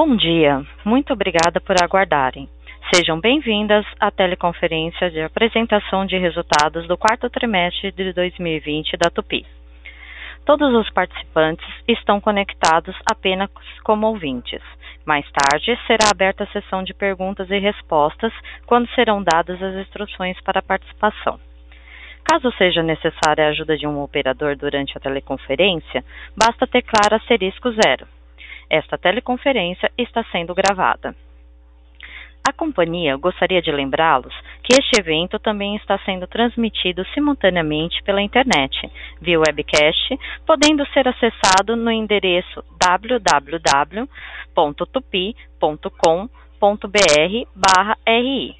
Bom dia, muito obrigada por aguardarem. Sejam bem-vindas à teleconferência de apresentação de resultados do quarto trimestre de 2020 da Tupi. Todos os participantes estão conectados apenas como ouvintes. Mais tarde, será aberta a sessão de perguntas e respostas, quando serão dadas as instruções para a participação. Caso seja necessária a ajuda de um operador durante a teleconferência, basta teclar asterisco zero. Esta teleconferência está sendo gravada. A companhia gostaria de lembrá-los que este evento também está sendo transmitido simultaneamente pela internet, via webcast, podendo ser acessado no endereço www.tupi.com.br/ri,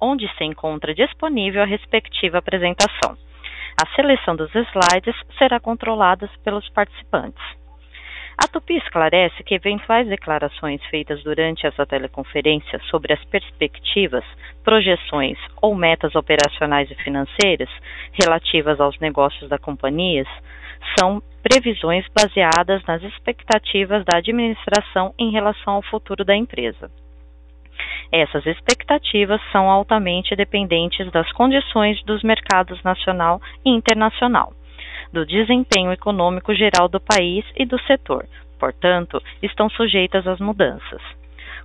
onde se encontra disponível a respectiva apresentação. A seleção dos slides será controlada pelos participantes. A Tupi esclarece que eventuais declarações feitas durante essa teleconferência sobre as perspectivas, projeções ou metas operacionais e financeiras relativas aos negócios da companhia são previsões baseadas nas expectativas da administração em relação ao futuro da empresa. Essas expectativas são altamente dependentes das condições dos mercados nacional e internacional do desempenho econômico geral do país e do setor, portanto, estão sujeitas às mudanças.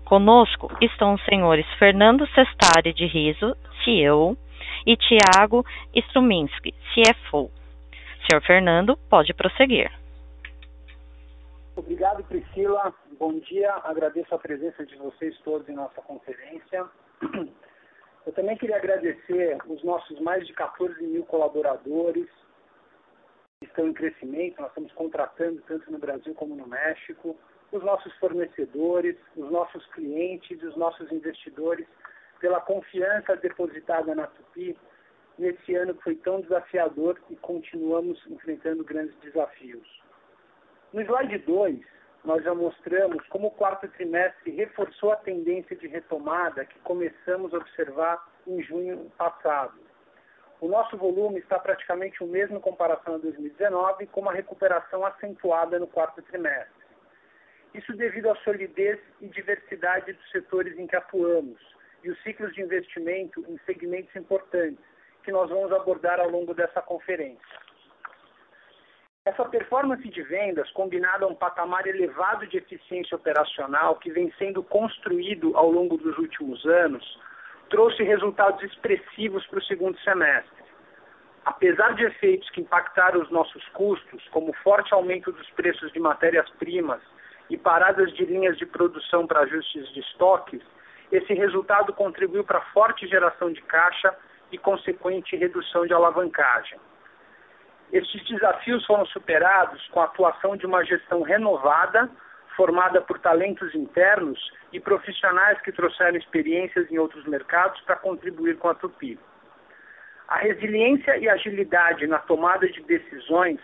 Conosco estão os senhores Fernando Sestari de Riso, CEO, e Tiago Struminski, CFO. Senhor Fernando, pode prosseguir. Obrigado, Priscila. Bom dia. Agradeço a presença de vocês todos em nossa conferência. Eu também queria agradecer os nossos mais de 14 mil colaboradores, estão em crescimento, nós estamos contratando tanto no Brasil como no México, os nossos fornecedores, os nossos clientes os nossos investidores pela confiança depositada na Tupi nesse ano que foi tão desafiador e continuamos enfrentando grandes desafios. No slide 2, nós já mostramos como o quarto trimestre reforçou a tendência de retomada que começamos a observar em junho passado. O nosso volume está praticamente o mesmo em comparação a 2019, com uma recuperação acentuada no quarto trimestre. Isso devido à solidez e diversidade dos setores em que atuamos e os ciclos de investimento em segmentos importantes, que nós vamos abordar ao longo dessa conferência. Essa performance de vendas, combinada a um patamar elevado de eficiência operacional que vem sendo construído ao longo dos últimos anos, trouxe resultados expressivos para o segundo semestre. Apesar de efeitos que impactaram os nossos custos, como forte aumento dos preços de matérias-primas e paradas de linhas de produção para ajustes de estoques, esse resultado contribuiu para forte geração de caixa e consequente redução de alavancagem. Estes desafios foram superados com a atuação de uma gestão renovada, formada por talentos internos e profissionais que trouxeram experiências em outros mercados para contribuir com a Tupi. A resiliência e agilidade na tomada de decisões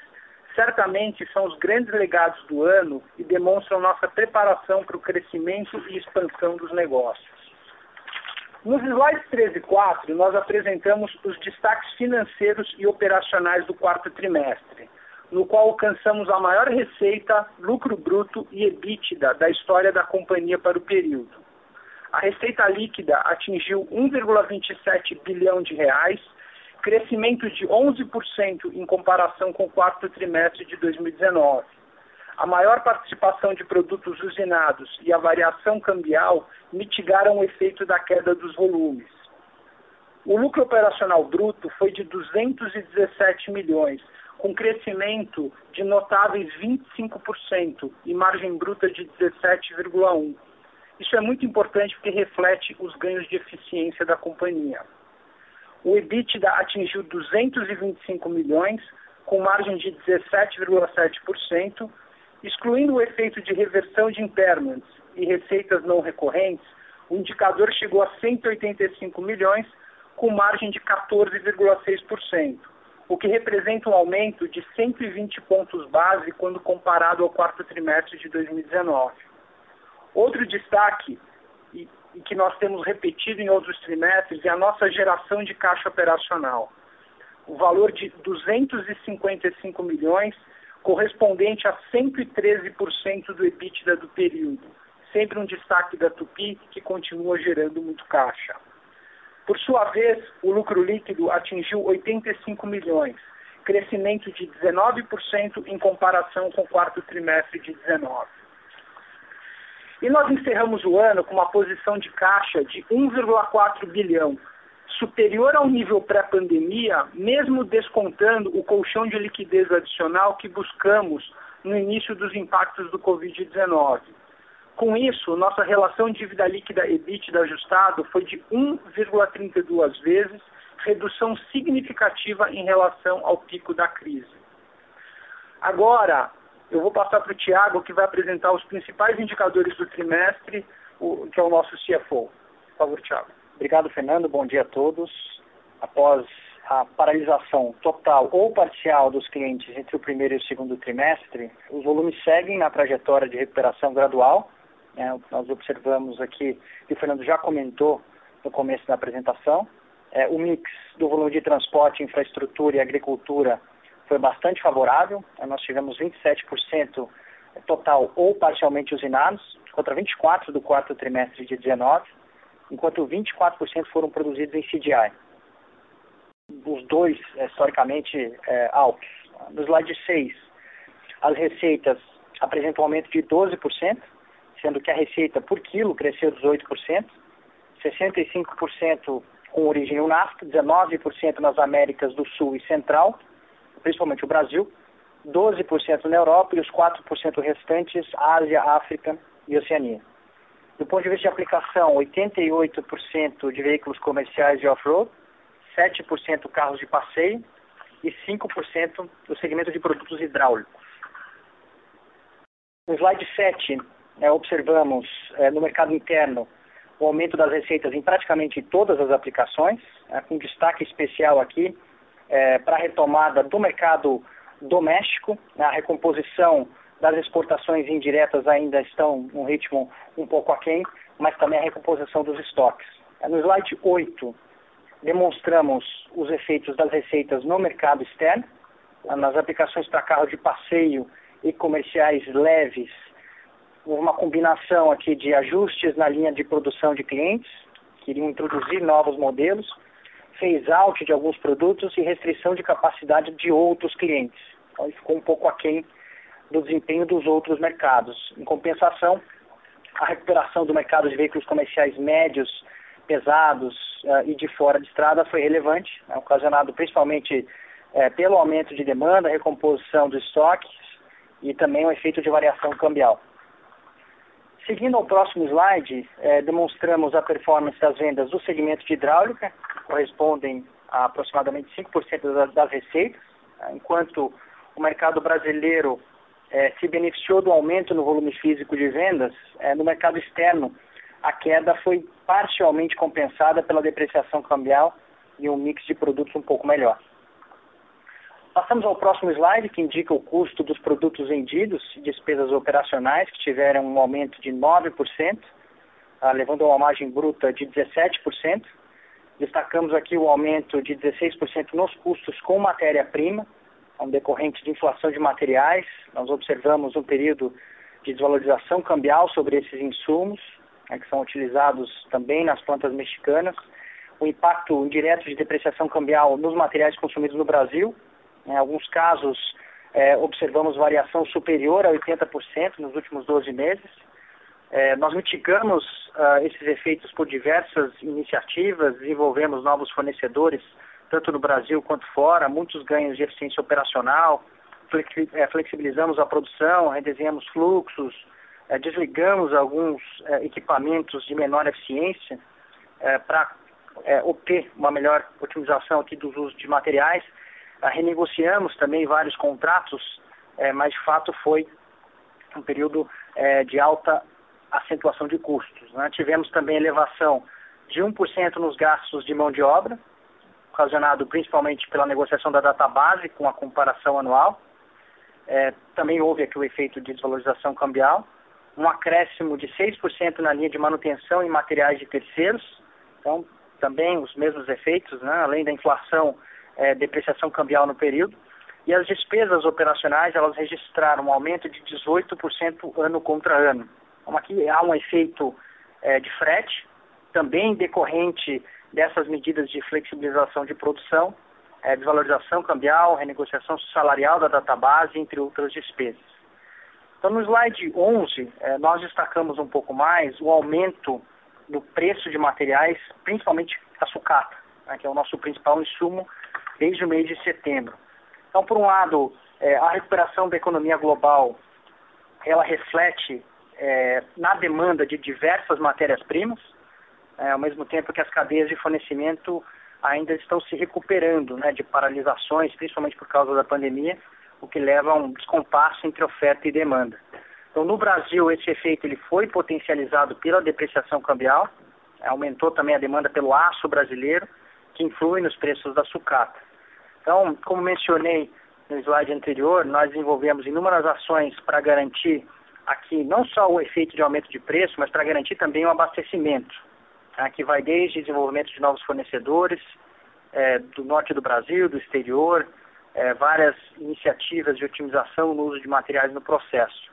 certamente são os grandes legados do ano e demonstram nossa preparação para o crescimento e expansão dos negócios. Nos slides 13 e 4, nós apresentamos os destaques financeiros e operacionais do quarto trimestre no qual alcançamos a maior receita, lucro bruto e EBITDA da história da companhia para o período. A receita líquida atingiu 1,27 bilhão de reais, crescimento de 11% em comparação com o quarto trimestre de 2019. A maior participação de produtos usinados e a variação cambial mitigaram o efeito da queda dos volumes. O lucro operacional bruto foi de 217 milhões, com crescimento de notáveis 25% e margem bruta de 17,1%. Isso é muito importante porque reflete os ganhos de eficiência da companhia. O EBITDA atingiu 225 milhões, com margem de 17,7%, excluindo o efeito de reversão de impairments e receitas não recorrentes, o indicador chegou a 185 milhões, com margem de 14,6% o que representa um aumento de 120 pontos base quando comparado ao quarto trimestre de 2019. Outro destaque, e, que nós temos repetido em outros trimestres, é a nossa geração de caixa operacional. O valor de 255 milhões, correspondente a 113% do EBITDA do período, sempre um destaque da Tupi, que continua gerando muito caixa. Por sua vez, o lucro líquido atingiu 85 milhões, crescimento de 19% em comparação com o quarto trimestre de 19. E nós encerramos o ano com uma posição de caixa de 1,4 bilhão, superior ao nível pré-pandemia, mesmo descontando o colchão de liquidez adicional que buscamos no início dos impactos do Covid-19. Com isso, nossa relação dívida líquida EBITDA ajustado foi de 1,32 vezes, redução significativa em relação ao pico da crise. Agora, eu vou passar para o Tiago, que vai apresentar os principais indicadores do trimestre, que é o nosso CFO. Por favor, Tiago. Obrigado, Fernando. Bom dia a todos. Após a paralisação total ou parcial dos clientes entre o primeiro e o segundo trimestre, os volumes seguem na trajetória de recuperação gradual. É, nós observamos aqui, e o Fernando já comentou no começo da apresentação, é, o mix do volume de transporte, infraestrutura e agricultura foi bastante favorável. É, nós tivemos 27% total ou parcialmente usinados, contra 24% do quarto trimestre de 19, enquanto 24% foram produzidos em CDI. Os dois, é, historicamente, é, altos. No slide 6, as receitas apresentam um aumento de 12%, sendo que a receita por quilo cresceu 18%, 65% com origem no NAFTA, 19% nas Américas do Sul e Central, principalmente o Brasil, 12% na Europa e os 4% restantes Ásia, África e Oceania. Do ponto de vista de aplicação, 88% de veículos comerciais de off-road, 7% carros de passeio e 5% do segmento de produtos hidráulicos. No slide 7, é, observamos é, no mercado interno o aumento das receitas em praticamente todas as aplicações, é, com destaque especial aqui é, para a retomada do mercado doméstico, né, a recomposição das exportações indiretas ainda estão num ritmo um pouco aquém, mas também a recomposição dos estoques. É, no slide 8, demonstramos os efeitos das receitas no mercado externo, nas aplicações para carro de passeio e comerciais leves, uma combinação aqui de ajustes na linha de produção de clientes, queriam introduzir novos modelos, phase out de alguns produtos e restrição de capacidade de outros clientes. Então, ficou um pouco aquém do desempenho dos outros mercados. Em compensação, a recuperação do mercado de veículos comerciais médios, pesados uh, e de fora de estrada foi relevante, né, ocasionado principalmente uh, pelo aumento de demanda, recomposição dos estoques e também o efeito de variação cambial. Seguindo ao próximo slide, eh, demonstramos a performance das vendas do segmento de hidráulica, correspondem a aproximadamente 5% das, das receitas, né, enquanto o mercado brasileiro eh, se beneficiou do aumento no volume físico de vendas, eh, no mercado externo a queda foi parcialmente compensada pela depreciação cambial e um mix de produtos um pouco melhor. Passamos ao próximo slide, que indica o custo dos produtos vendidos e despesas operacionais, que tiveram um aumento de 9%, ah, levando a uma margem bruta de 17%. Destacamos aqui o aumento de 16% nos custos com matéria-prima, um decorrente de inflação de materiais. Nós observamos um período de desvalorização cambial sobre esses insumos, né, que são utilizados também nas plantas mexicanas. O impacto indireto de depreciação cambial nos materiais consumidos no Brasil, em alguns casos, é, observamos variação superior a 80% nos últimos 12 meses. É, nós mitigamos uh, esses efeitos por diversas iniciativas, desenvolvemos novos fornecedores, tanto no Brasil quanto fora, muitos ganhos de eficiência operacional, é, flexibilizamos a produção, redesenhamos fluxos, é, desligamos alguns é, equipamentos de menor eficiência é, para obter uma melhor otimização aqui dos usos de materiais renegociamos também vários contratos, é, mas de fato foi um período é, de alta acentuação de custos. Né? Tivemos também elevação de 1% nos gastos de mão de obra, ocasionado principalmente pela negociação da database com a comparação anual. É, também houve aqui o efeito de desvalorização cambial, um acréscimo de 6% na linha de manutenção em materiais de terceiros, então também os mesmos efeitos, né? além da inflação é, depreciação cambial no período. E as despesas operacionais, elas registraram um aumento de 18% ano contra ano. Então, aqui há um efeito é, de frete, também decorrente dessas medidas de flexibilização de produção, é, desvalorização cambial, renegociação salarial da database, entre outras despesas. Então, no slide 11, é, nós destacamos um pouco mais o aumento do preço de materiais, principalmente a sucata, né, que é o nosso principal insumo desde o mês de setembro. Então, por um lado, é, a recuperação da economia global, ela reflete é, na demanda de diversas matérias-primas, é, ao mesmo tempo que as cadeias de fornecimento ainda estão se recuperando né, de paralisações, principalmente por causa da pandemia, o que leva a um descompasso entre oferta e demanda. Então, no Brasil, esse efeito ele foi potencializado pela depreciação cambial, aumentou também a demanda pelo aço brasileiro, que influi nos preços da sucata. Então, como mencionei no slide anterior, nós desenvolvemos inúmeras ações para garantir aqui não só o efeito de aumento de preço, mas para garantir também o abastecimento, tá? que vai desde desenvolvimento de novos fornecedores é, do norte do Brasil, do exterior, é, várias iniciativas de otimização no uso de materiais no processo.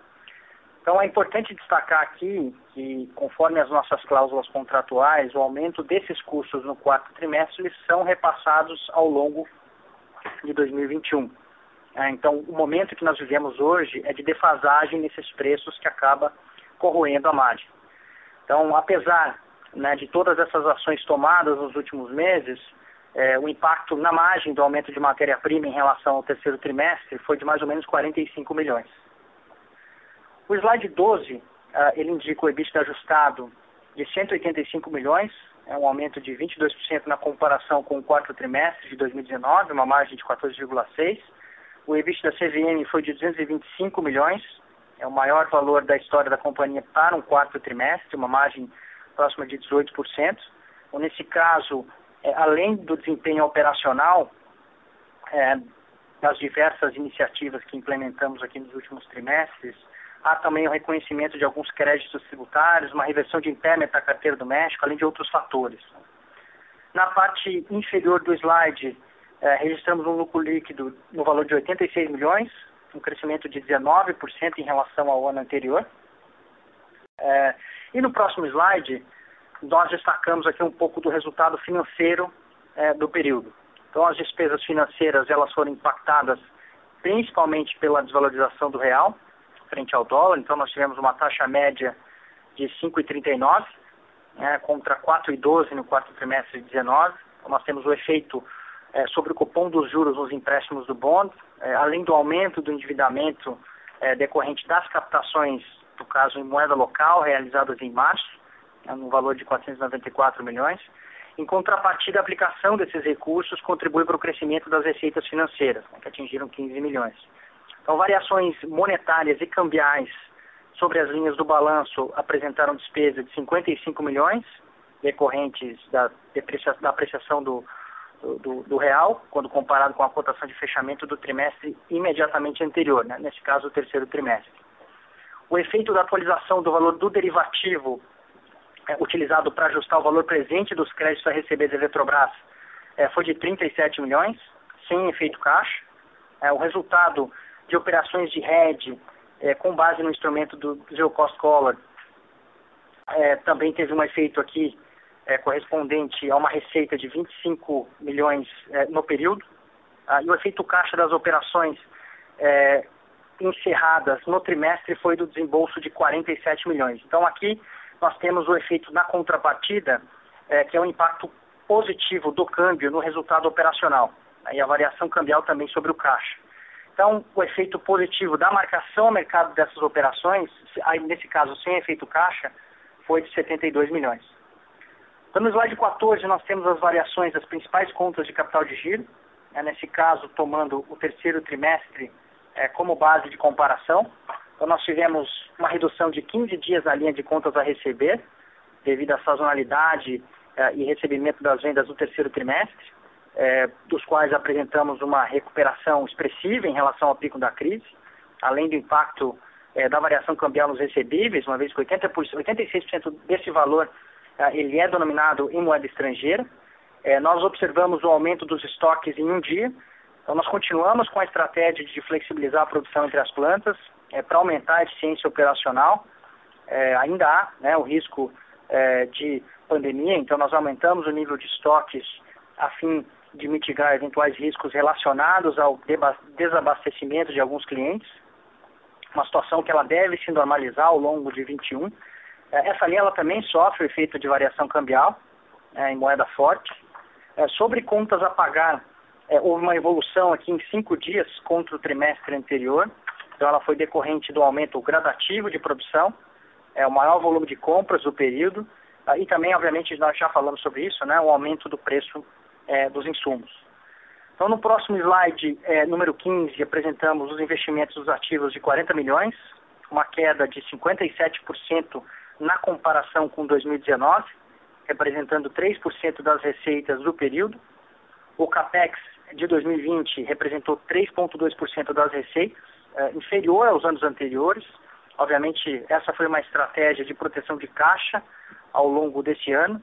Então é importante destacar aqui que, conforme as nossas cláusulas contratuais, o aumento desses custos no quarto trimestre são repassados ao longo de 2021. É, então, o momento que nós vivemos hoje é de defasagem nesses preços que acaba corroendo a margem. Então, apesar né, de todas essas ações tomadas nos últimos meses, é, o impacto na margem do aumento de matéria-prima em relação ao terceiro trimestre foi de mais ou menos 45 milhões. O slide 12, uh, ah, ele indica o EBITDA ajustado de 185 milhões, é um aumento de 22% na comparação com o quarto trimestre de 2019, uma margem de 14,6%. O EBITDA da CVM foi de 225 milhões, é o maior valor da história da companhia para um quarto trimestre, uma margem próxima de 18%. Então, nesse caso, é, além do desempenho operacional, é, das diversas iniciativas que implementamos aqui nos últimos trimestres, há também o reconhecimento de alguns créditos tributários, uma reversão de impairment da carteira do México, além de outros fatores. Na parte inferior do slide, é, registramos um lucro líquido no valor de 86 milhões, um crescimento de 19% em relação ao ano anterior. É, e no próximo slide, nós destacamos aqui um pouco do resultado financeiro é, do período. Então, as despesas financeiras elas foram impactadas principalmente pela desvalorização do real frente ao dólar. Então, nós tivemos uma taxa média de 5,39 né, contra 4,12 no quarto trimestre de 19. Então, nós temos o efeito é, sobre o cupom dos juros nos empréstimos do bond, é, além do aumento do endividamento é, decorrente das captações, no caso em moeda local, realizadas em março, né, no valor de 494 milhões. Em contrapartida, a aplicação desses recursos contribui para o crescimento das receitas financeiras, né, que atingiram 15 milhões. Então, variações monetárias e cambiais sobre as linhas do balanço apresentaram despesa de 55 milhões, decorrentes da, da apreciação do, do, do, real, quando comparado com a cotação de fechamento do trimestre imediatamente anterior, né? nesse caso o terceiro trimestre. O efeito da atualização do valor do derivativo é, utilizado para ajustar o valor presente dos créditos a receber da Eletrobras é, foi de 37 milhões, sem efeito caixa. É, o resultado de operações de hedge é, com base no instrumento do Zero Cost Collar é, também teve um efeito aqui é, correspondente a uma receita de 25 milhões é, no período, ah, e o efeito caixa das operações é, encerradas no trimestre foi do desembolso de 47 milhões. Então aqui nós temos o efeito na contrapartida, é, que é o impacto positivo do câmbio no resultado operacional, e a variação cambial também sobre o caixa. Então, o efeito positivo da marcação ao mercado dessas operações, nesse caso sem efeito caixa, foi de 72 milhões. Então, no slide 14, nós temos as variações das principais contas de capital de giro, né, nesse caso, tomando o terceiro trimestre é, como base de comparação. Então, nós tivemos uma redução de 15 dias na linha de contas a receber, devido à sazonalidade é, e recebimento das vendas do terceiro trimestre, é, dos quais apresentamos uma recuperação expressiva em relação ao pico da crise, além do impacto é, da variação cambial nos recebíveis, uma vez que 80%, 86% desse valor Tá? ele é denominado em moeda estrangeira. É, nós observamos o aumento dos estoques em um dia. Então, nós continuamos com a estratégia de flexibilizar a produção entre as plantas é, para aumentar a eficiência operacional. é, ainda há né, o risco é, de pandemia, então nós aumentamos o nível de estoques a fim de mitigar eventuais riscos relacionados ao desabastecimento de alguns clientes, uma situação que ela deve se normalizar ao longo de 21. É, essa linha ela também sofre o efeito de variação cambial é, em moeda forte. É, sobre contas a pagar, é, houve uma evolução aqui em cinco dias contra o trimestre anterior, então ela foi decorrente do aumento gradativo de produção, é, o maior volume de compras do período, ah, e também, obviamente, nós já falamos sobre isso, né, o aumento do preço é, dos insumos. Então, no próximo slide, é, número 15, apresentamos os investimentos dos ativos de 40 milhões, uma queda de 57% na comparação com 2019, representando 3% das receitas do período. O CAPEX de 2020 representou 3,2% das receitas, é, inferior aos anos anteriores. Obviamente, essa foi uma estratégia de proteção de caixa ao longo desse ano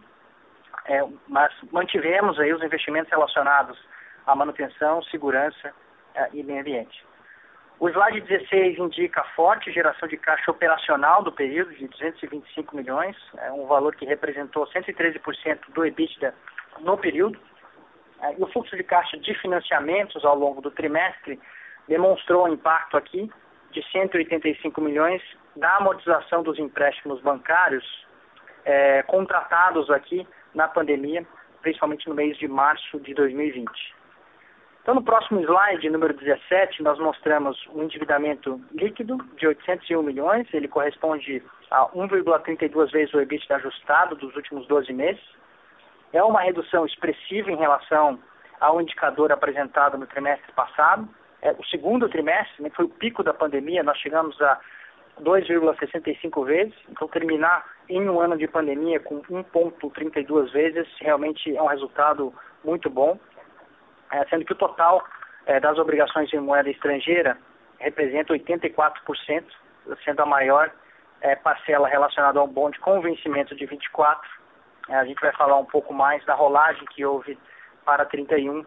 é, mas mantivemos aí os investimentos relacionados à manutenção, segurança é, e meio ambiente. O slide 16 indica forte geração de caixa operacional do período, de 225 milhões, é um valor que representou 113% do EBITDA no período. É, e o fluxo de caixa de financiamentos ao longo do trimestre demonstrou um impacto aqui de 185 milhões da amortização dos empréstimos bancários é, contratados aqui na pandemia, principalmente no mês de março de 2020. Então, no próximo slide, número 17, nós mostramos um endividamento líquido de 801 milhões, ele corresponde a 1,32 vezes o EBITDA ajustado dos últimos 12 meses. É uma redução expressiva em relação ao indicador apresentado no trimestre passado. É, o segundo trimestre, né, foi o pico da pandemia, nós chegamos a 2,65 vezes. Então, terminar em um ano de pandemia com 1,32 vezes realmente é um resultado muito bom, é, sendo que o total é, das obrigações em moeda estrangeira representa 84%, sendo a maior é, parcela relacionada ao bonde com vencimento de 24. É, a gente vai falar um pouco mais da rolagem que houve para 31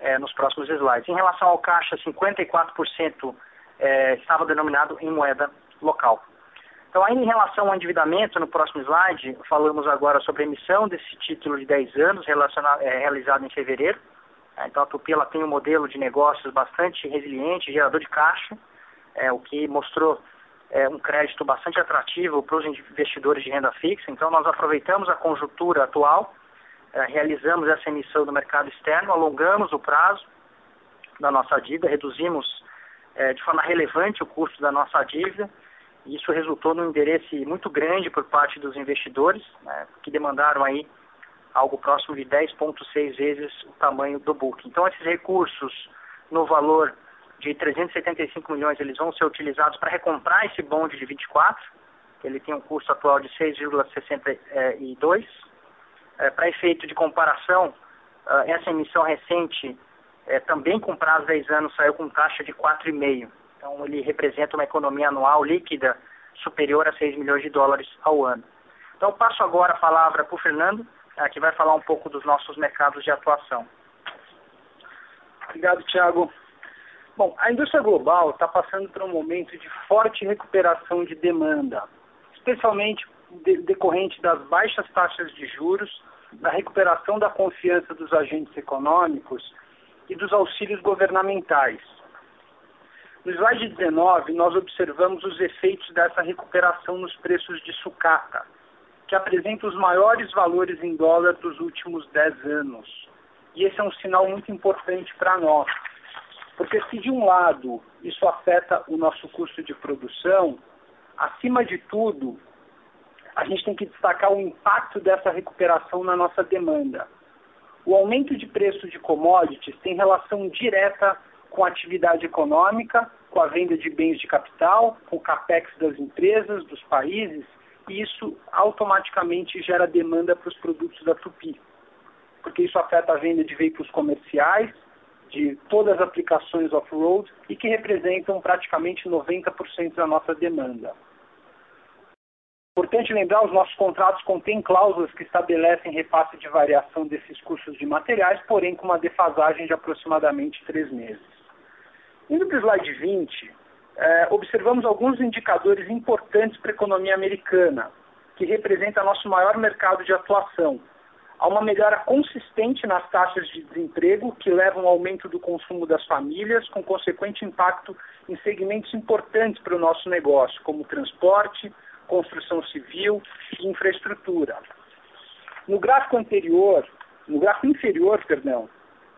é, nos próximos slides. Em relação ao caixa, 54% é, estava denominado em moeda local. Então, ainda em relação ao endividamento, no próximo slide, falamos agora sobre a emissão desse título de 10 anos, é, realizado em fevereiro. É, então, a Tupi ela tem um modelo de negócios bastante resiliente, gerador de caixa, é, o que mostrou é, um crédito bastante atrativo para os investidores de renda fixa. Então, nós aproveitamos a conjuntura atual, é, realizamos essa emissão no mercado externo, alongamos o prazo da nossa dívida, reduzimos é, de forma relevante o custo da nossa dívida, isso resultou num interesse muito grande por parte dos investidores, né, que demandaram aí algo próximo de 10,6 vezes o tamanho do book. Então, esses recursos, no valor de 375 milhões, eles vão ser utilizados para recomprar esse bonde de 24, que ele tem um custo atual de 6,62. É, para efeito de comparação, uh, essa emissão recente, é, também com prazo de 10 anos, saiu com taxa de 4,5. Então, ele representa uma economia anual líquida superior a 6 milhões de dólares ao ano. Então, passo agora a palavra para o Fernando, eh, que vai falar um pouco dos nossos mercados de atuação. Obrigado, Tiago. Bom, a indústria global está passando por um momento de forte recuperação de demanda, especialmente decorrente das baixas taxas de juros, da recuperação da confiança dos agentes econômicos e dos auxílios governamentais. No slide 19, nós observamos os efeitos dessa recuperação nos preços de sucata, que apresenta os maiores valores em dólar dos últimos 10 anos. E esse é um sinal muito importante para nós, porque se de um lado isso afeta o nosso custo de produção, acima de tudo, a gente tem que destacar o impacto dessa recuperação na nossa demanda. O aumento de preço de commodities tem relação direta com a atividade econômica com a venda de bens de capital, com o capex das empresas, dos países, e isso automaticamente gera demanda para os produtos da Tupi, porque isso afeta a venda de veículos comerciais, de todas as aplicações off-road e que representam praticamente 90% da nossa demanda. Importante lembrar, os nossos contratos contêm cláusulas que estabelecem repasse de variação desses custos de materiais, porém com uma defasagem de aproximadamente três meses. Indo para o slide 20, é, observamos alguns indicadores importantes para a economia americana, que representa nosso maior mercado de atuação. Há uma melhora consistente nas taxas de desemprego, que levam ao aumento do consumo das famílias, com consequente impacto em segmentos importantes para o nosso negócio, como transporte, construção civil e infraestrutura. No gráfico anterior, no gráfico inferior, perdão,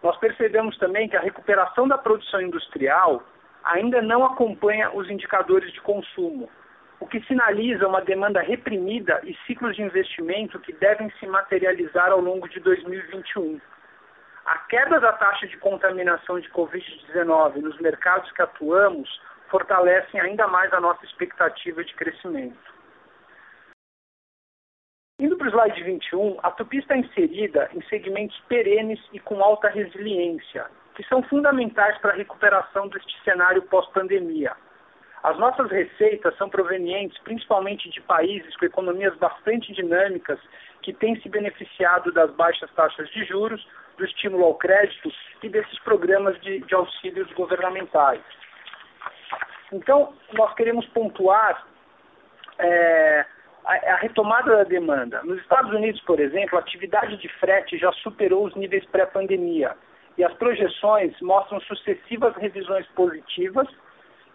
nós percebemos também que a recuperação da produção industrial ainda não acompanha os indicadores de consumo, o que sinaliza uma demanda reprimida e ciclos de investimento que devem se materializar ao longo de 2021. A queda da taxa de contaminação de Covid-19 nos mercados que atuamos fortalecem ainda mais a nossa expectativa de crescimento. Indo para o slide 21, a Tupi está inserida em segmentos perenes e com alta resiliência, que são fundamentais para a recuperação deste cenário pós-pandemia. As nossas receitas são provenientes principalmente de países com economias bastante dinâmicas que têm se beneficiado das baixas taxas de juros, do estímulo ao crédito e desses programas de, de auxílios governamentais. Então, nós queremos pontuar é, a, retomada da demanda. Nos Estados Unidos, por exemplo, a atividade de frete já superou os níveis pré-pandemia e as projeções mostram sucessivas revisões positivas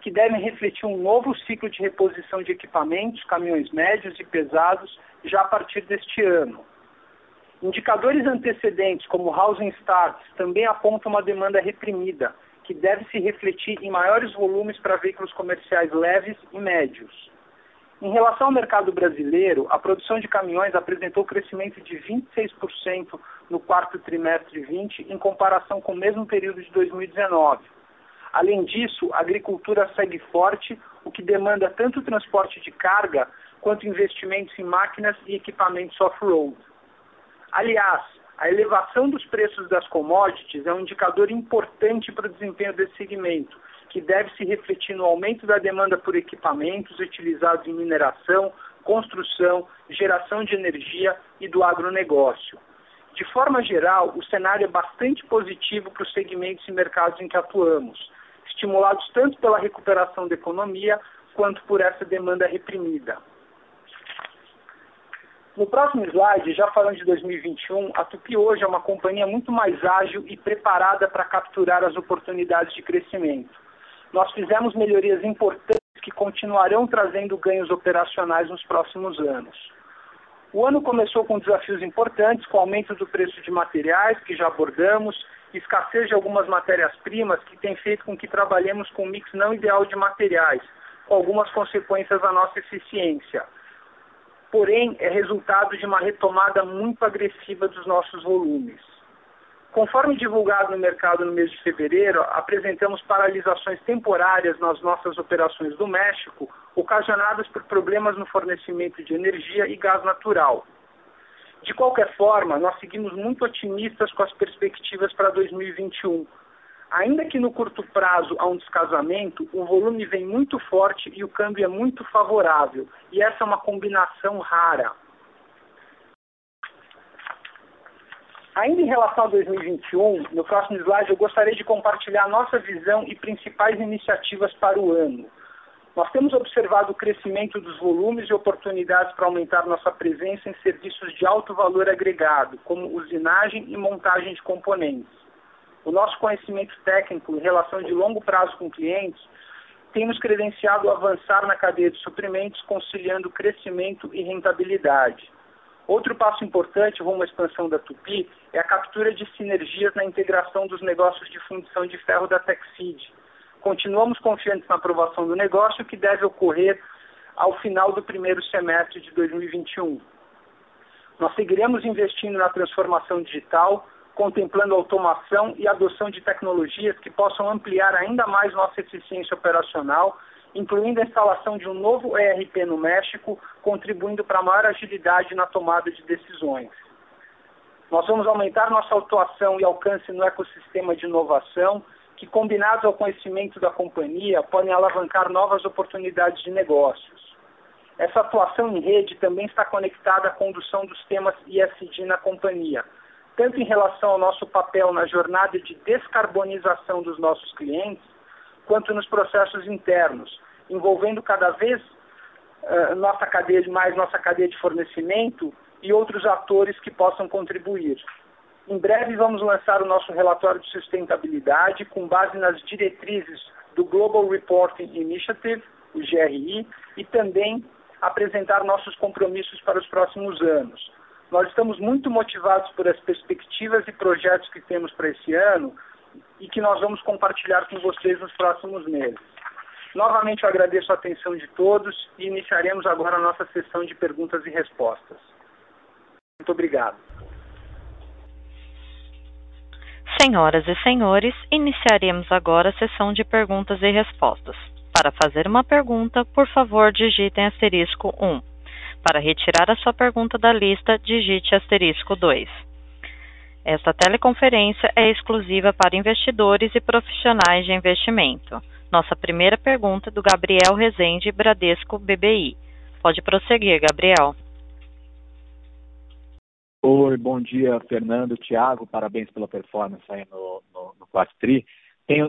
que devem refletir um novo ciclo de reposição de equipamentos, caminhões médios e pesados já a partir deste ano. Indicadores antecedentes, como housing starts, também apontam uma demanda reprimida, que deve se refletir em maiores volumes para veículos comerciais leves e médios. Em relação ao mercado brasileiro, a produção de caminhões apresentou crescimento de 26% no quarto trimestre de 20, em comparação com o mesmo período de 2019. Além disso, a agricultura segue forte, o que demanda tanto transporte de carga quanto investimentos em máquinas e equipamentos off-road. Aliás, a elevação dos preços das commodities é um indicador importante para o desempenho desse segmento, que deve se refletir no aumento da demanda por equipamentos utilizados em mineração, construção, geração de energia e do agronegócio. De forma geral, o cenário é bastante positivo para os segmentos e mercados em que atuamos, estimulados tanto pela recuperação da economia quanto por essa demanda reprimida. No próximo slide, já falando de 2021, a Tupi hoje é uma companhia muito mais ágil e preparada para capturar as oportunidades de crescimento. Nós fizemos melhorias importantes que continuarão trazendo ganhos operacionais nos próximos anos. O ano começou com desafios importantes, com aumento do preço de materiais, que já abordamos, escassez de algumas matérias-primas, que tem feito com que trabalhemos com um mix não ideal de materiais, com algumas consequências à nossa eficiência. Porém, é resultado de uma retomada muito agressiva dos nossos volumes. Conforme divulgado no mercado no mês de fevereiro, apresentamos paralisações temporárias nas nossas operações do México, ocasionadas por problemas no fornecimento de energia e gás natural. De qualquer forma, nós seguimos muito otimistas com as perspectivas para 2021. Ainda que no curto prazo há um descasamento, o volume vem muito forte e o câmbio é muito favorável, e essa é uma combinação rara. Ainda em relação a 2021, no próximo slide eu gostaria de compartilhar nossa visão e principais iniciativas para o ano. Nós temos observado o crescimento dos volumes e oportunidades para aumentar nossa presença em serviços de alto valor agregado, como usinagem e montagem de componentes. O nosso conhecimento técnico em relação de longo prazo com clientes tem nos credenciado a avançar na cadeia de suprimentos, conciliando crescimento e rentabilidade. Outro passo importante rumo à expansão da Tupi é a captura de sinergias na integração dos negócios de fundição de ferro da Texid. Continuamos confiantes na aprovação do negócio, que deve ocorrer ao final do primeiro semestre de 2021. Nós seguiremos investindo na transformação digital, contemplando automação e adoção de tecnologias que possam ampliar ainda mais nossa eficiência operacional incluindo a instalação de um novo ERP no México, contribuindo para maior agilidade na tomada de decisões. Nós vamos aumentar nossa atuação e alcance no ecossistema de inovação, que, combinados ao conhecimento da companhia, podem alavancar novas oportunidades de negócios. Essa atuação em rede também está conectada à condução dos temas ISD na companhia, tanto em relação ao nosso papel na jornada de descarbonização dos nossos clientes, quanto nos processos internos, envolvendo cada vez uh, nossa cadeia de mais nossa cadeia de fornecimento e outros atores que possam contribuir. Em breve vamos lançar o nosso relatório de sustentabilidade com base nas diretrizes do Global Reporting Initiative, o GRI, e também apresentar nossos compromissos para os próximos anos. Nós estamos muito motivados por as perspectivas e projetos que temos para esse ano e que nós vamos compartilhar com vocês nos próximos meses. Novamente eu agradeço a atenção de todos e iniciaremos agora a nossa sessão de perguntas e respostas. Muito obrigado. Senhoras e senhores, iniciaremos agora a sessão de perguntas e respostas. Para fazer uma pergunta, por favor, digitem asterisco 1. Para retirar a sua pergunta da lista, digite asterisco 2. Esta teleconferência é exclusiva para investidores e profissionais de investimento. Nossa primeira pergunta é do Gabriel Rezende, Bradesco BBI. Pode prosseguir, Gabriel. Oi, bom dia, Fernando, Tiago, parabéns pela performance aí no, no, no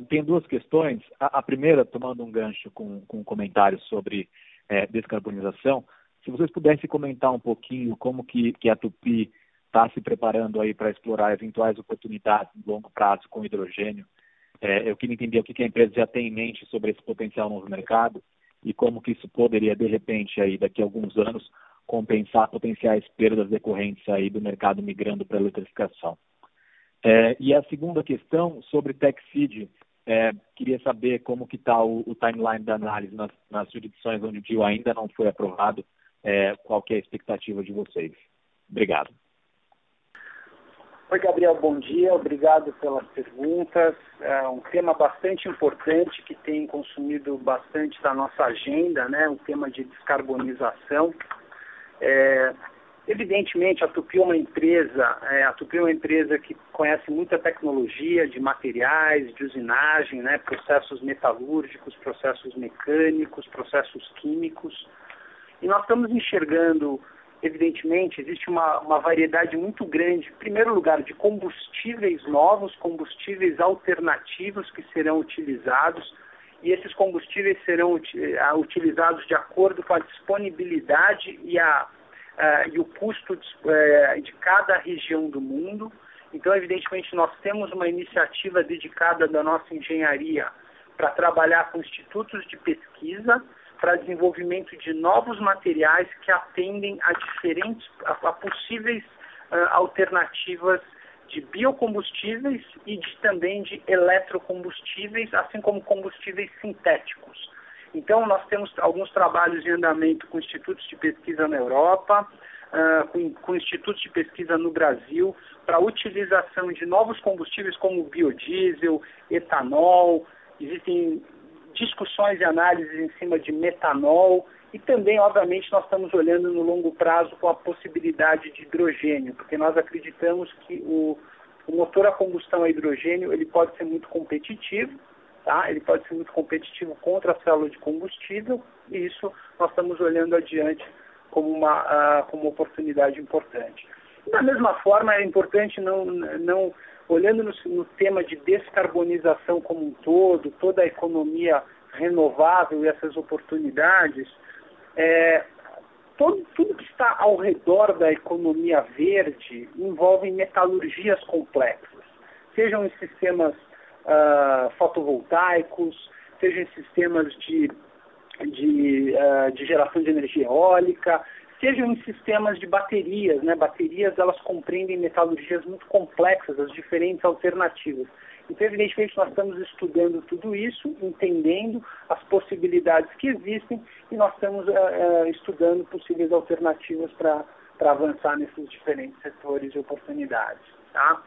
tenho duas questões. A, a, primeira, tomando um gancho com, com um comentário sobre é, descarbonização, se vocês pudessem comentar um pouquinho como que, que a Tupi está se preparando aí para explorar eventuais oportunidades no longo prazo com hidrogênio. É, eu queria entender o que, que a empresa já tem em mente sobre esse potencial novo mercado e como que isso poderia, de repente, aí, daqui a alguns anos, compensar potenciais perdas decorrentes aí do mercado migrando para a eletrificação. É, e a segunda questão sobre TechSeed, é, queria saber como que está o, o, timeline da análise nas, nas, jurisdições onde o deal ainda não foi aprovado, é, qual que é a expectativa de vocês. Obrigado. Oi, Gabriel, bom dia. Obrigado pelas perguntas. É um tema bastante importante que tem consumido bastante da nossa agenda, né? O tema de descarbonização. É, evidentemente, a Tupi é uma empresa, é, a Tupi é uma empresa que conhece muita tecnologia de materiais, de usinagem, né, processos metalúrgicos, processos mecânicos, processos químicos. E nós estamos enxergando, evidentemente, existe uma, uma variedade muito grande, em primeiro lugar, de combustíveis novos, combustíveis alternativos que serão utilizados e esses combustíveis serão eh, utilizados de acordo com a disponibilidade e, a, uh, e o custo de, uh, de, cada região do mundo. Então, evidentemente, nós temos uma iniciativa dedicada da nossa engenharia para trabalhar com institutos de pesquisa para desenvolvimento de novos materiais que atendem a diferentes, a, a possíveis uh, alternativas de biocombustíveis e de, também de eletrocombustíveis, assim como combustíveis sintéticos. Então, nós temos alguns trabalhos em andamento com institutos de pesquisa na Europa, uh, com, com, institutos de pesquisa no Brasil, para a utilização de novos combustíveis como biodiesel, etanol. Existem discussões e análises em cima de metanol e também, obviamente, nós estamos olhando no longo prazo com a possibilidade de hidrogênio, porque nós acreditamos que o, o motor a combustão a hidrogênio ele pode ser muito competitivo, tá? ele pode ser muito competitivo contra a célula de combustível, e isso nós estamos olhando adiante como uma, uh, como uma oportunidade importante. Da mesma forma, é importante não, não olhando no, no tema de descarbonização como um todo, toda a economia renovável e essas oportunidades, é, todo, tudo que está ao redor da economia verde envolve metalurgias complexas, sejam em sistemas uh, fotovoltaicos, sejam em sistemas de, de, uh, de geração de energia eólica, sejam em sistemas de baterias, né? Baterias elas compreendem metalurgias muito complexas, as diferentes alternativas. Então, evidentemente, nós estamos estudando tudo isso, entendendo as possibilidades que existem e nós estamos uh, estudando possíveis alternativas para avançar nesses diferentes setores e oportunidades. Tá?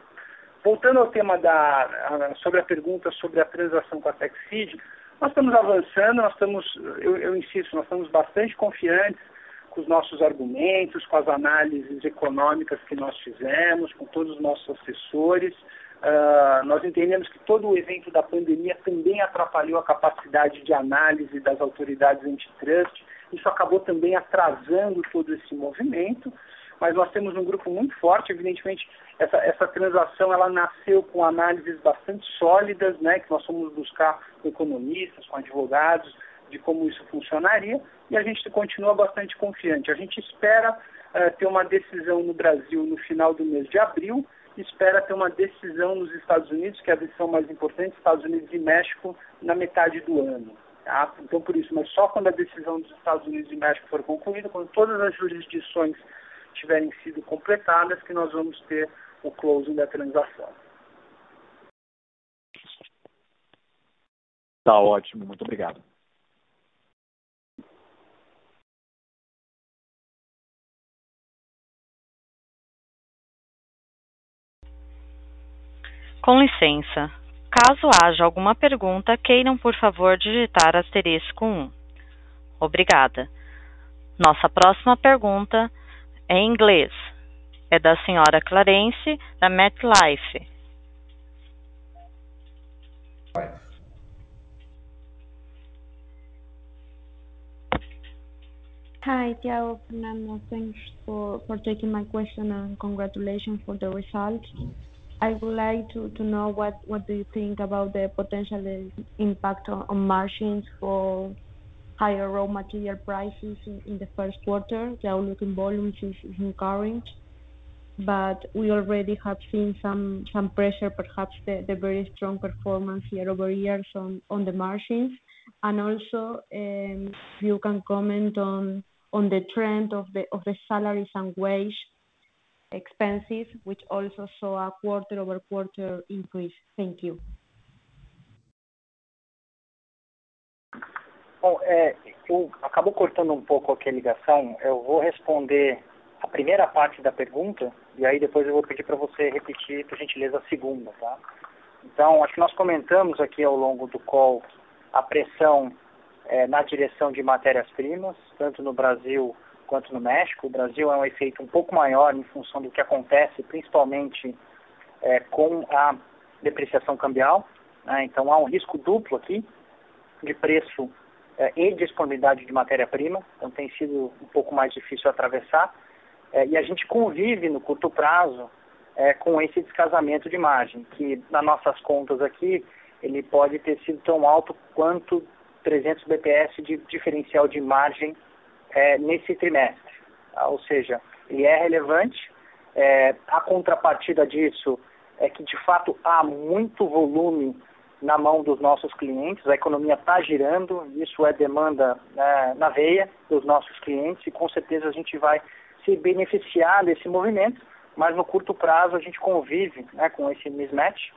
Voltando ao tema da, sobre a pergunta sobre a transação com a TechSeed, nós estamos avançando, nós estamos, eu, eu insisto, nós estamos bastante confiantes com os nossos argumentos, com as análises econômicas que nós fizemos, com todos os nossos assessores. Uh, nós entendemos que todo o evento da pandemia também atrapalhou a capacidade de análise das autoridades antitrust. Isso acabou também atrasando todo esse movimento, mas nós temos um grupo muito forte, evidentemente, essa, essa transação ela nasceu com análises bastante sólidas, né, que nós fomos buscar com economistas, com advogados, de como isso funcionaria, e a gente continua bastante confiante. A gente espera uh, ter uma decisão no Brasil no final do mês de abril, espera ter uma decisão nos Estados Unidos, que é a decisão mais importante, Estados Unidos e México, na metade do ano. Tá? Então, por isso, mas só quando a decisão dos Estados Unidos e México for concluída, quando todas as jurisdições tiverem sido completadas, que nós vamos ter o closing da transação. Tá ótimo, muito obrigado. Com licença, caso haja alguma pergunta, queiram por favor digitar asterisco 1. Obrigada. Nossa próxima pergunta é em inglês. É da senhora Clarence, da MetLife. Hi, Thiago Fernando. Thanks for, for taking my question and congratulations for the results. I would like to, know what, what do you think about the potential impact on, margins for higher raw material prices in, the first quarter. The outlook in volumes is, encouraging, but we already have seen some some pressure, perhaps the, very strong performance year-over-year on, on the margins. And also, um, you can comment on on the trend of the of the salaries and wage expenses, which also saw a quarter-over-quarter increase? Thank you. Bom, é, acabou cortando um pouco aqui a ligação. Eu vou responder a primeira parte da pergunta e aí depois eu vou pedir para você repetir, por gentileza, a segunda, tá? Então, acho que nós comentamos aqui ao longo do call a pressão é, na direção de matérias-primas, tanto no Brasil quanto no México. O Brasil é um efeito um pouco maior em função do que acontece, principalmente é, com a depreciação cambial. Né? Então há um risco duplo aqui de preço é, e disponibilidade de matéria-prima. Então tem sido um pouco mais difícil atravessar. É, e a gente convive no curto prazo é, com esse descasamento de margem, que nas nossas contas aqui ele pode ter sido tão alto quanto 300 bps de diferencial de margem é, nesse trimestre. Tá? Ou seja, ele é relevante. É, a contrapartida disso é que, de fato, há muito volume na mão dos nossos clientes, a economia está girando, isso é demanda né, na veia dos nossos clientes e com certeza a gente vai se beneficiar desse movimento, mas no curto prazo a gente convive né, com esse mismatch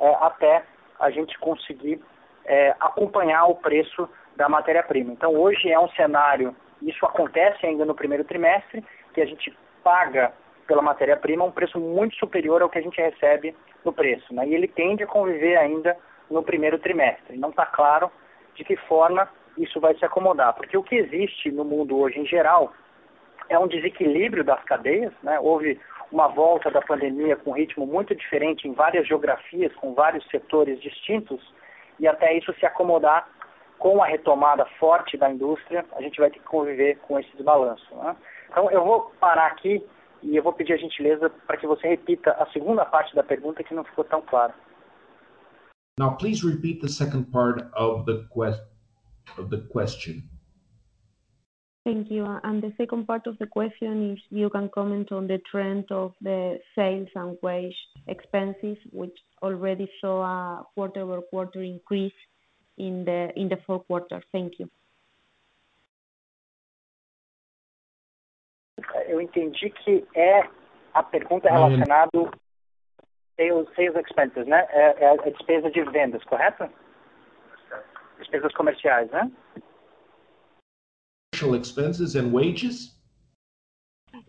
é, até a gente conseguir é, acompanhar o preço da matéria-prima. Então hoje é um cenário isso acontece ainda no primeiro trimestre, que a gente paga pela matéria-prima um preço muito superior ao que a gente recebe no preço. Né? E ele tende a conviver ainda no primeiro trimestre. Não está claro de que forma isso vai se acomodar, porque o que existe no mundo hoje em geral é um desequilíbrio das cadeias. Né? Houve uma volta da pandemia com um ritmo muito diferente em várias geografias, com vários setores distintos, e até isso se acomodar com a retomada forte da indústria, a gente vai ter que conviver com esse desbalanço. Né? Então, eu vou parar aqui e eu vou pedir a gentileza para que você repita a segunda parte da pergunta que não ficou tão clara. Now, please repeat the second part of the, quest of the question. Thank you. And the second part of the question is you can comment on the trend of the sales and wage expenses, which already saw a quarter-over-quarter increase in the in the fourth quarter? Thank you. Eu entendi que é a pergunta relacionada sales, sales expenses, né? É, é a despesa de vendas, correto? Despesas comerciais, né? Commercial expenses and wages?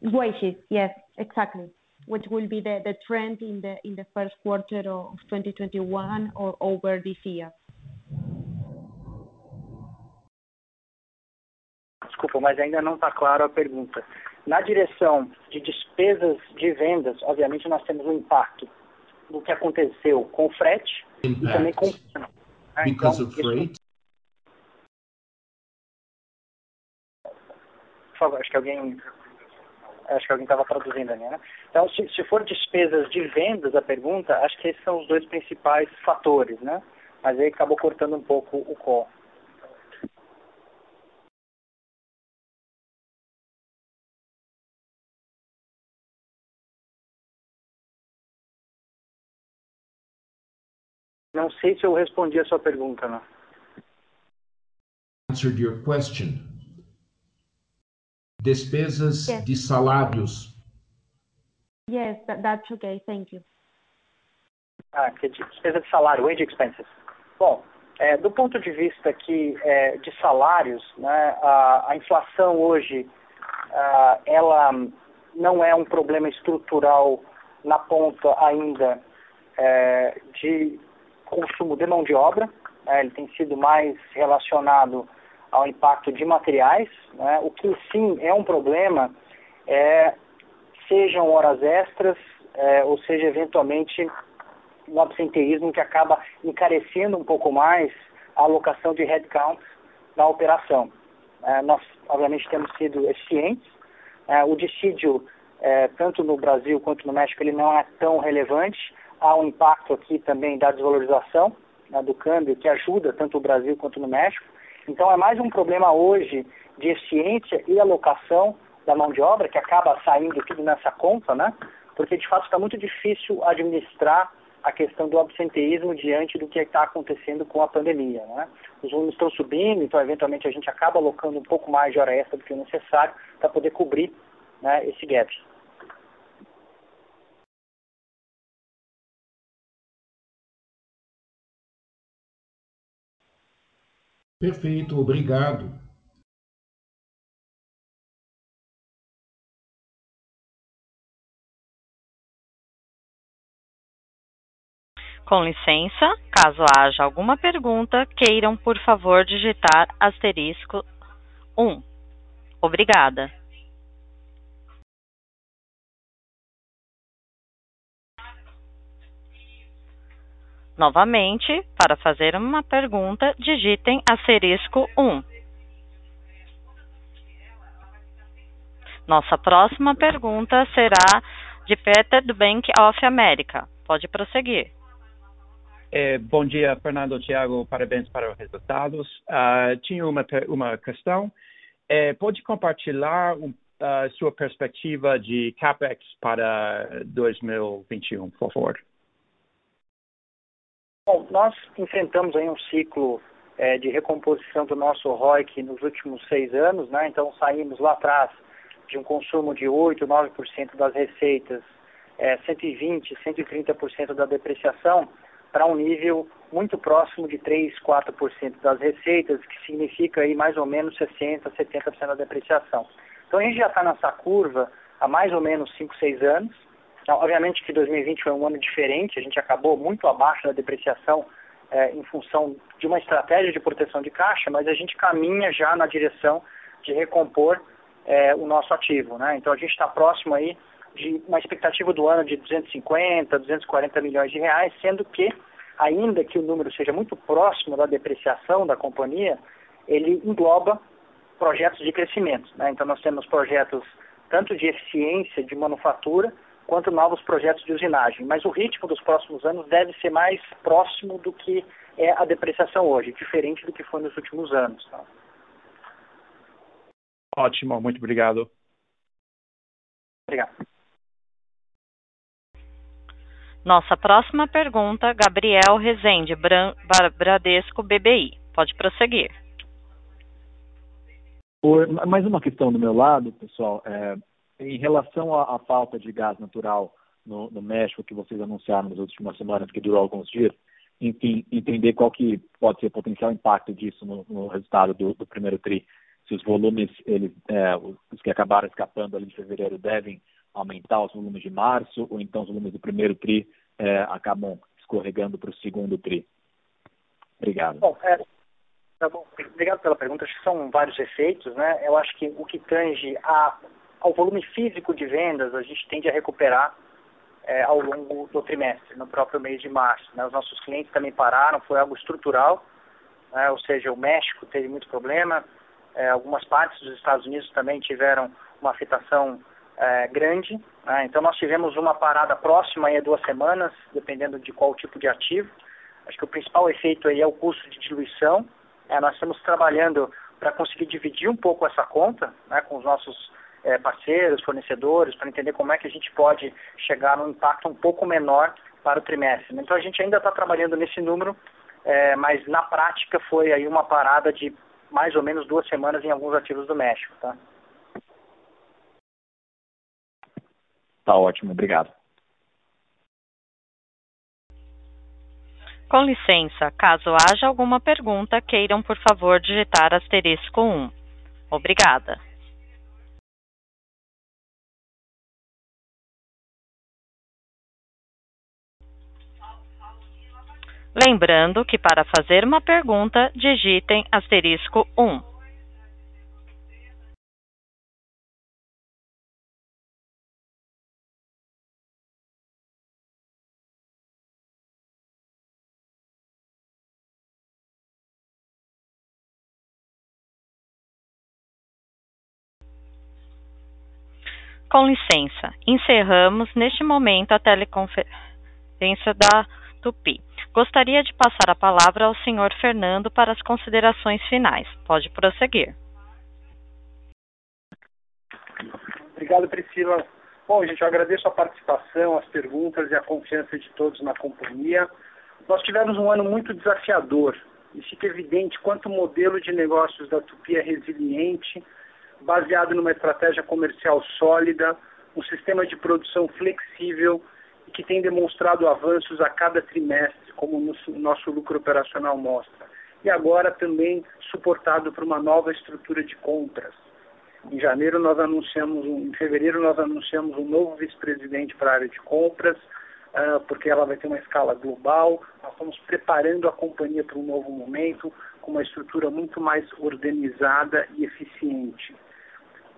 Wages, yes, exactly. Which will be the, the trend in the in the first quarter of 2021 or over this year? Desculpa, mas ainda não está claro a pergunta. Na direção de despesas de vendas, obviamente nós temos um impacto do que aconteceu com o frete Impact e também com o né? because Então, of isso- freight. por favor, acho que alguém acho que alguém estava traduzindo ali, né? Então, se, se for despesas de vendas a pergunta, acho que esses são os dois principais fatores, né? Mas aí acabou cortando um pouco o call. Não sei se eu respondi a sua pergunta, né? Answered your question. Despesas Yes. de salários. Yes, that, that's okay. Thank you. Ah, que de- despesa de salário, wage expenses. Bom, é, do ponto de vista aqui é, de salários, né, a, a inflação hoje, ah, ela não é um problema estrutural na ponta ainda é, de consumo de mão de obra, né, ele tem sido mais relacionado ao impacto de materiais, né, o que sim é um problema é, sejam horas extras, é, ou seja, eventualmente um absenteísmo que acaba encarecendo um pouco mais a alocação de headcount na operação. Eh, nós, obviamente, temos sido eficientes. Eh, o dissídio, eh, tanto no Brasil quanto no México, ele não é tão relevante. Há um impacto aqui também da desvalorização né, do câmbio, que ajuda tanto o Brasil quanto no México. Então, é mais um problema hoje de eficiência e alocação da mão de obra, que acaba saindo tudo nessa conta, né? Porque, de fato, está muito difícil administrar a questão do absenteísmo diante do que está acontecendo com a pandemia. Né? Os volumes estão subindo, então eventualmente a gente acaba alocando um pouco mais de hora extra do que o necessário para poder cobrir né, esse gap. Perfeito, obrigado. Com licença, caso haja alguma pergunta, queiram, por favor, digitar asterisco 1. Obrigada. Novamente, para fazer uma pergunta, digitem asterisco 1. Nossa próxima pergunta será de Peter do Bank of America. Pode prosseguir. É, bom dia, Fernando Tiago, parabéns para os resultados. Ah, tinha uma, uma questão. É, pode compartilhar um, sua perspectiva de CAPEX para 2021, por favor? Bom, nós enfrentamos aí um ciclo eh, de recomposição do nosso ROIC nos últimos seis anos, né? então saímos lá atrás de um consumo de 8, 9% das receitas, eh, 120, 130% da depreciação, para um nível muito próximo de 3, 4% das receitas, que significa aí mais ou menos 60, 70% da depreciação. Então a gente já está nessa curva há mais ou menos 5, 6 anos. Obviamente que 2020 foi um ano diferente, a gente acabou muito abaixo da depreciação eh, em função de uma estratégia de proteção de caixa, mas a gente caminha já na direção de recompor eh, o nosso ativo. Né? Então a gente está próximo aí de uma expectativa do ano de 250, 240 milhões de reais, sendo que, ainda que o número seja muito próximo da depreciação da companhia, ele engloba projetos de crescimento. Né? Então nós temos projetos tanto de eficiência de manufatura, quanto novos projetos de usinagem. Mas o ritmo dos próximos anos deve ser mais próximo do que é a depreciação hoje, diferente do que foi nos últimos anos. Tá? Ótimo, muito obrigado. Obrigado. Nossa próxima pergunta, Gabriel Rezende, Bran- Bradesco BBI. Pode prosseguir. Mais uma questão do meu lado, pessoal. É, em relação à, à falta de gás natural no, no México, que vocês anunciaram nas últimas semanas, que durou alguns dias, enfim, entender qual que pode ser o potencial impacto disso no, no resultado do, do primeiro TRI. Se os volumes, eles, é, os que acabaram escapando ali de fevereiro, devem aumentar os volumes de março, ou então os volumes do primeiro TRI é, acabam escorregando para o segundo TRI. Obrigado. Bom, é, tá bom. Obrigado pela pergunta. Acho que são vários efeitos, né? Eu acho que o que tange a, ao volume físico de vendas, a gente tende a recuperar é, ao longo do trimestre, no próprio mês de março. Né? Os nossos clientes também pararam, foi algo estrutural, né? ou seja, o México teve muito problema, é, algumas partes dos Estados Unidos também tiveram uma afetação é, grande. Né? Então nós tivemos uma parada próxima aí a duas semanas, dependendo de qual tipo de ativo. Acho que o principal efeito aí é o custo de diluição. É, nós estamos trabalhando para conseguir dividir um pouco essa conta né, com os nossos é, parceiros, fornecedores, para entender como é que a gente pode chegar num impacto um pouco menor para o trimestre. Então a gente ainda está trabalhando nesse número, é, mas na prática foi aí uma parada de mais ou menos duas semanas em alguns ativos do México. Tá, tá ótimo, obrigado. Com licença, caso haja alguma pergunta, queiram, por favor, digitar asterisco 1. Obrigada. Lembrando que para fazer uma pergunta, digitem asterisco 1. Com licença, encerramos neste momento a teleconferência da Tupi. Gostaria de passar a palavra ao senhor Fernando para as considerações finais. Pode prosseguir. Obrigado, Priscila. Bom, gente, eu agradeço a participação, as perguntas e a confiança de todos na companhia. Nós tivemos um ano muito desafiador e fica evidente quanto o modelo de negócios da Tupi é resiliente baseado numa estratégia comercial sólida, um sistema de produção flexível e que tem demonstrado avanços a cada trimestre, como o nosso lucro operacional mostra. E agora também suportado por uma nova estrutura de compras. Em janeiro nós anunciamos, em fevereiro nós anunciamos um novo vice-presidente para a área de compras, uh, porque ela vai ter uma escala global. Nós estamos preparando a companhia para um novo momento, com uma estrutura muito mais organizada e eficiente.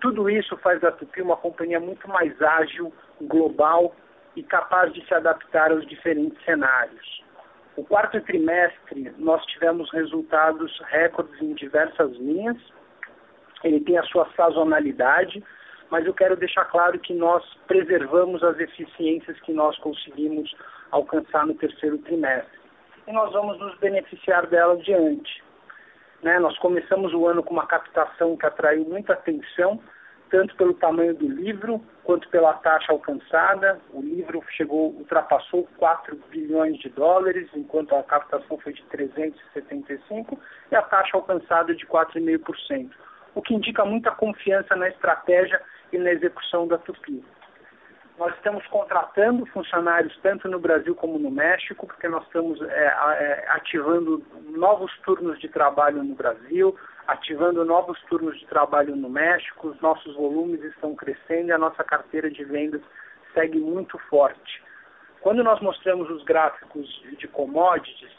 Tudo isso faz da Tupi uma companhia muito mais ágil, global e capaz de se adaptar aos diferentes cenários. O quarto trimestre, nós tivemos resultados recordes em diversas linhas. Ele tem a sua sazonalidade, mas eu quero deixar claro que nós preservamos as eficiências que nós conseguimos alcançar no terceiro trimestre. E nós vamos nos beneficiar dela adiante. Né? Nós começamos o ano com uma captação que atraiu muita atenção, tanto pelo tamanho do livro quanto pela taxa alcançada. O livro chegou, ultrapassou 4 bilhões de dólares, enquanto a captação foi de 375 e a taxa alcançada de 4,5%, o que indica muita confiança na estratégia e na execução da Tupi. Nós estamos contratando funcionários tanto no Brasil como no México, porque nós estamos é, é, ativando novos turnos de trabalho no Brasil, ativando novos turnos de trabalho no México, os nossos volumes estão crescendo e a nossa carteira de vendas segue muito forte. Quando nós mostramos os gráficos de commodities,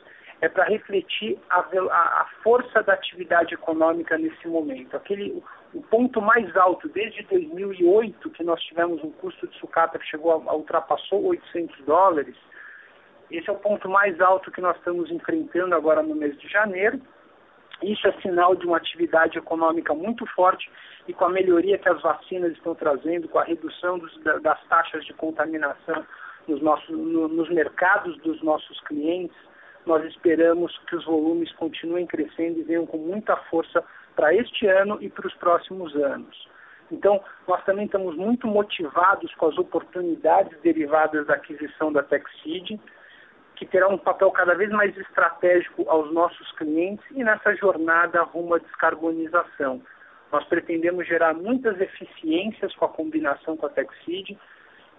é para refletir a, a, força da atividade econômica nesse momento. Aquele, o ponto mais alto desde 2008, que nós tivemos um custo de sucata que chegou a, a ultrapassou 800 dólares, esse é o ponto mais alto que nós estamos enfrentando agora no mês de janeiro. Isso é sinal de uma atividade econômica muito forte e com a melhoria que as vacinas estão trazendo, com a redução dos, das taxas de contaminação nos, nossos, no, nos mercados dos nossos clientes, nós esperamos que os volumes continuem crescendo e venham com muita força para este ano e para os próximos anos. Então, nós também estamos muito motivados com as oportunidades derivadas da aquisição da TechSeed, que terá um papel cada vez mais estratégico aos nossos clientes e nessa jornada rumo à descarbonização. Nós pretendemos gerar muitas eficiências com a combinação com a TechSeed.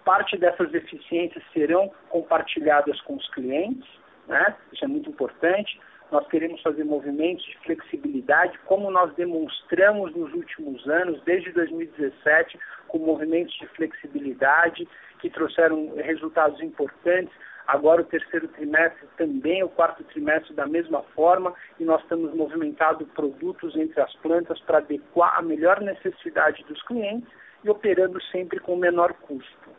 Parte dessas eficiências serão compartilhadas com os clientes né? Isso é muito importante. Nós queremos fazer movimentos de flexibilidade, como nós demonstramos nos últimos anos, desde 2017, com movimentos de flexibilidade que trouxeram resultados importantes. Agora o terceiro trimestre também, o quarto trimestre da mesma forma, e nós estamos movimentando produtos entre as plantas para adequar a melhor necessidade dos clientes e operando sempre com menor custo.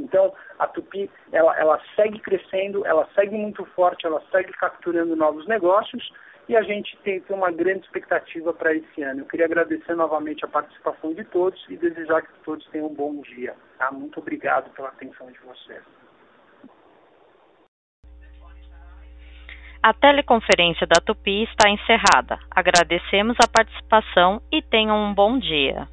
Então, a Tupi, ela, ela segue crescendo, ela segue muito forte, ela segue capturando novos negócios e a gente tem, tem uma grande expectativa para esse ano. Eu queria agradecer novamente a participação de todos e desejar que todos tenham um bom dia. Tá? Muito obrigado pela atenção de vocês. A teleconferência da Tupi está encerrada. Agradecemos a participação e tenham um bom dia.